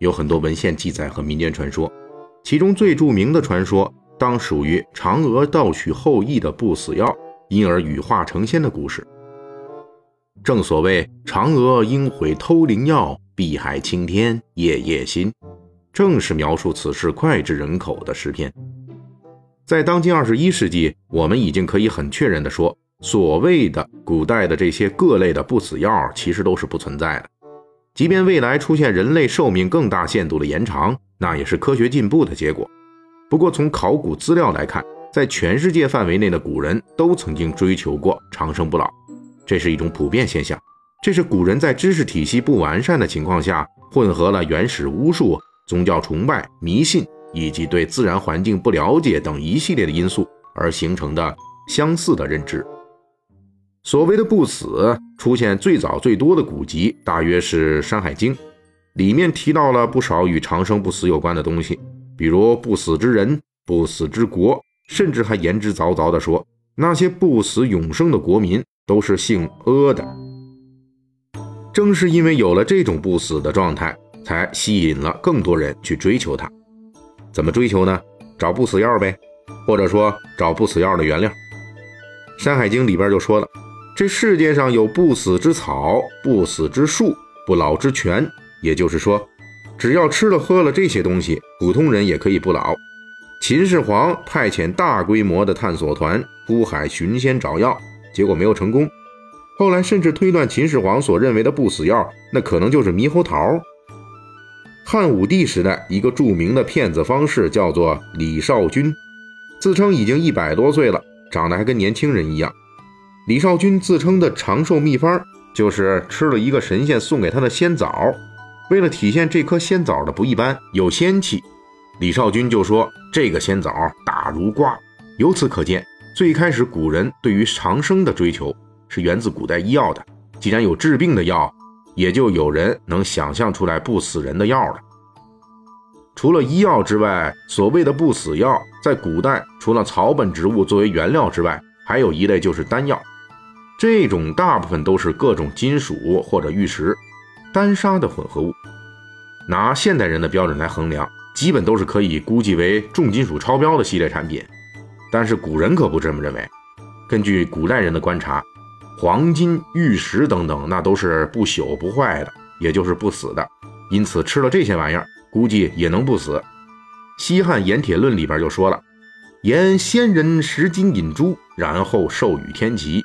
有很多文献记载和民间传说，其中最著名的传说当属于嫦娥盗取后羿的不死药，因而羽化成仙的故事。正所谓“嫦娥应悔偷灵药，碧海青天夜夜心”，正是描述此事脍炙人口的诗篇。在当今二十一世纪，我们已经可以很确认地说。所谓的古代的这些各类的不死药，其实都是不存在的。即便未来出现人类寿命更大限度的延长，那也是科学进步的结果。不过从考古资料来看，在全世界范围内的古人都曾经追求过长生不老，这是一种普遍现象。这是古人在知识体系不完善的情况下，混合了原始巫术、宗教崇拜、迷信以及对自然环境不了解等一系列的因素而形成的相似的认知。所谓的不死出现最早最多的古籍，大约是《山海经》，里面提到了不少与长生不死有关的东西，比如不死之人、不死之国，甚至还言之凿凿地说，那些不死永生的国民都是姓阿的。正是因为有了这种不死的状态，才吸引了更多人去追求它。怎么追求呢？找不死药呗，或者说找不死药的原料。《山海经》里边就说了。这世界上有不死之草、不死之树、不老之泉，也就是说，只要吃了喝了这些东西，普通人也可以不老。秦始皇派遣大规模的探索团出海寻仙找药，结果没有成功。后来甚至推断秦始皇所认为的不死药，那可能就是猕猴桃。汉武帝时代，一个著名的骗子方式叫做李少君，自称已经一百多岁了，长得还跟年轻人一样。李少君自称的长寿秘方，就是吃了一个神仙送给他的仙枣。为了体现这颗仙枣的不一般，有仙气，李少君就说这个仙枣大如瓜。由此可见，最开始古人对于长生的追求是源自古代医药的。既然有治病的药，也就有人能想象出来不死人的药了。除了医药之外，所谓的不死药，在古代除了草本植物作为原料之外，还有一类就是丹药。这种大部分都是各种金属或者玉石、丹砂的混合物。拿现代人的标准来衡量，基本都是可以估计为重金属超标的系列产品。但是古人可不这么认为。根据古代人的观察，黄金、玉石等等，那都是不朽不坏的，也就是不死的。因此吃了这些玩意儿，估计也能不死。《西汉盐铁论》里边就说了：“盐仙人食金引珠，然后授予天齐。”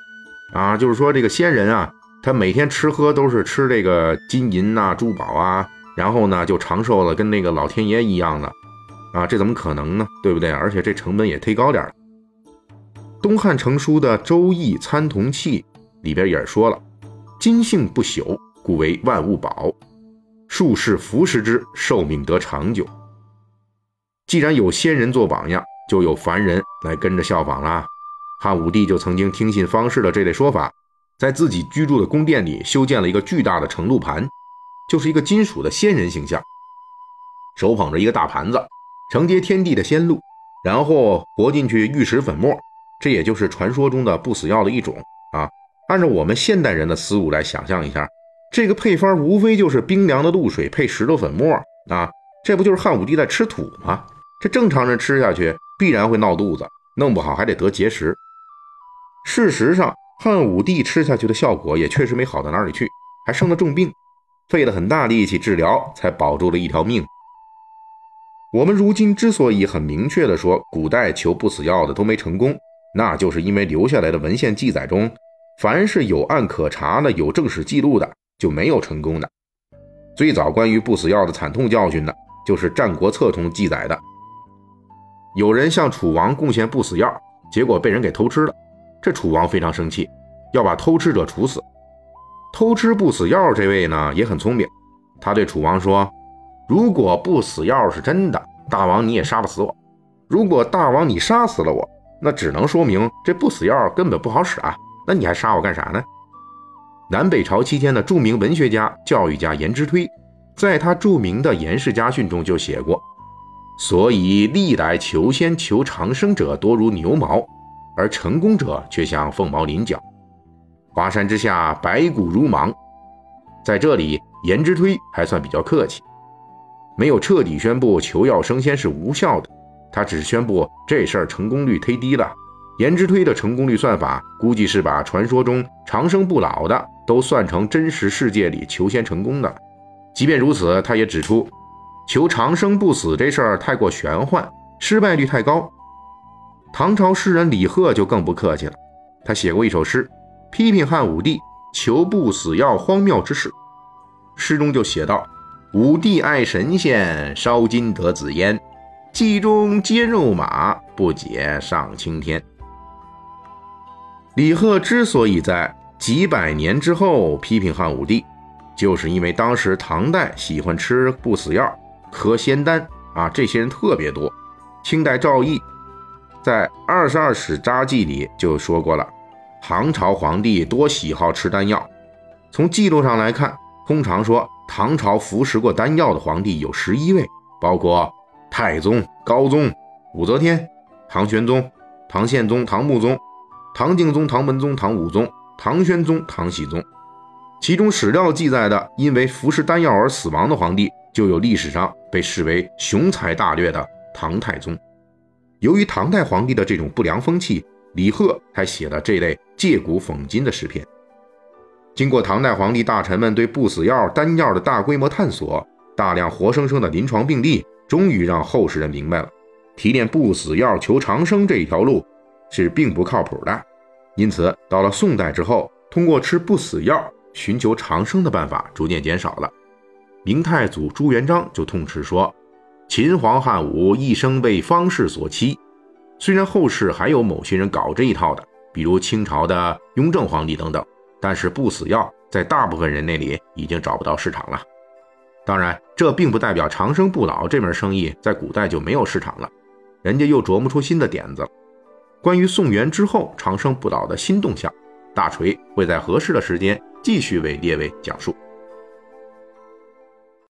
啊，就是说这个仙人啊，他每天吃喝都是吃这个金银呐、珠宝啊，然后呢就长寿了，跟那个老天爷一样的，啊，这怎么可能呢？对不对？而且这成本也忒高点了。东汉成书的《周易参同契》里边也说了：“金性不朽，故为万物宝，术士服食之，寿命得长久。”既然有仙人做榜样，就有凡人来跟着效仿啦。汉武帝就曾经听信方士的这类说法，在自己居住的宫殿里修建了一个巨大的盛露盘，就是一个金属的仙人形象，手捧着一个大盘子，承接天地的仙露，然后活进去玉石粉末，这也就是传说中的不死药的一种啊。按照我们现代人的思路来想象一下，这个配方无非就是冰凉的露水配石头粉末啊，这不就是汉武帝在吃土吗？这正常人吃下去必然会闹肚子，弄不好还得得结石。事实上，汉武帝吃下去的效果也确实没好到哪里去，还生了重病，费了很大力气治疗，才保住了一条命。我们如今之所以很明确地说古代求不死药的都没成功，那就是因为留下来的文献记载中，凡是有案可查的、有正史记录的，就没有成功的。最早关于不死药的惨痛教训呢，就是《战国策》中记载的，有人向楚王贡献不死药，结果被人给偷吃了。这楚王非常生气，要把偷吃者处死。偷吃不死药这位呢也很聪明，他对楚王说：“如果不死药是真的，大王你也杀不死我；如果大王你杀死了我，那只能说明这不死药根本不好使啊！那你还杀我干啥呢？南北朝期间的著名文学家、教育家颜之推，在他著名的《颜氏家训》中就写过：“所以历代求仙求长生者多如牛毛，而成功者却像凤毛麟角。华山之下，白骨如芒。”在这里，颜之推还算比较客气，没有彻底宣布求药升仙是无效的，他只是宣布这事儿成功率忒低了。颜之推的成功率算法，估计是把传说中长生不老的都算成真实世界里求仙成功的。即便如此，他也指出，求长生不死这事儿太过玄幻，失败率太高。唐朝诗人李贺就更不客气了，他写过一首诗，批评汉武帝求不死药荒谬之事。诗中就写道：“武帝爱神仙，烧金得紫烟，计中皆肉马，不解上青天。”李贺之所以在几百年之后批评汉武帝，就是因为当时唐代喜欢吃不死药、喝仙丹啊，这些人特别多。清代赵翼在《二十二史札记》里就说过了，唐朝皇帝多喜好吃丹药。从记录上来看，通常说唐朝服食过丹药的皇帝有十一位，包括太宗、高宗、武则天、唐玄宗、唐宪宗、唐穆宗。唐敬宗、唐文宗、唐武宗、唐宣宗、唐僖宗，其中史料记载的因为服食丹药而死亡的皇帝，就有历史上被视为雄才大略的唐太宗。由于唐代皇帝的这种不良风气，李贺才写了这类借古讽今的诗篇。经过唐代皇帝大臣们对不死药、丹药的大规模探索，大量活生生的临床病例，终于让后世人明白了，提炼不死药求长生这一条路。是并不靠谱的，因此到了宋代之后，通过吃不死药寻求长生的办法逐渐减少了。明太祖朱元璋就痛斥说：“秦皇汉武一生为方士所欺。”虽然后世还有某些人搞这一套的，比如清朝的雍正皇帝等等，但是不死药在大部分人那里已经找不到市场了。当然，这并不代表长生不老这门生意在古代就没有市场了，人家又琢磨出新的点子了。关于宋元之后长生不老的新动向，大锤会在合适的时间继续为列位讲述。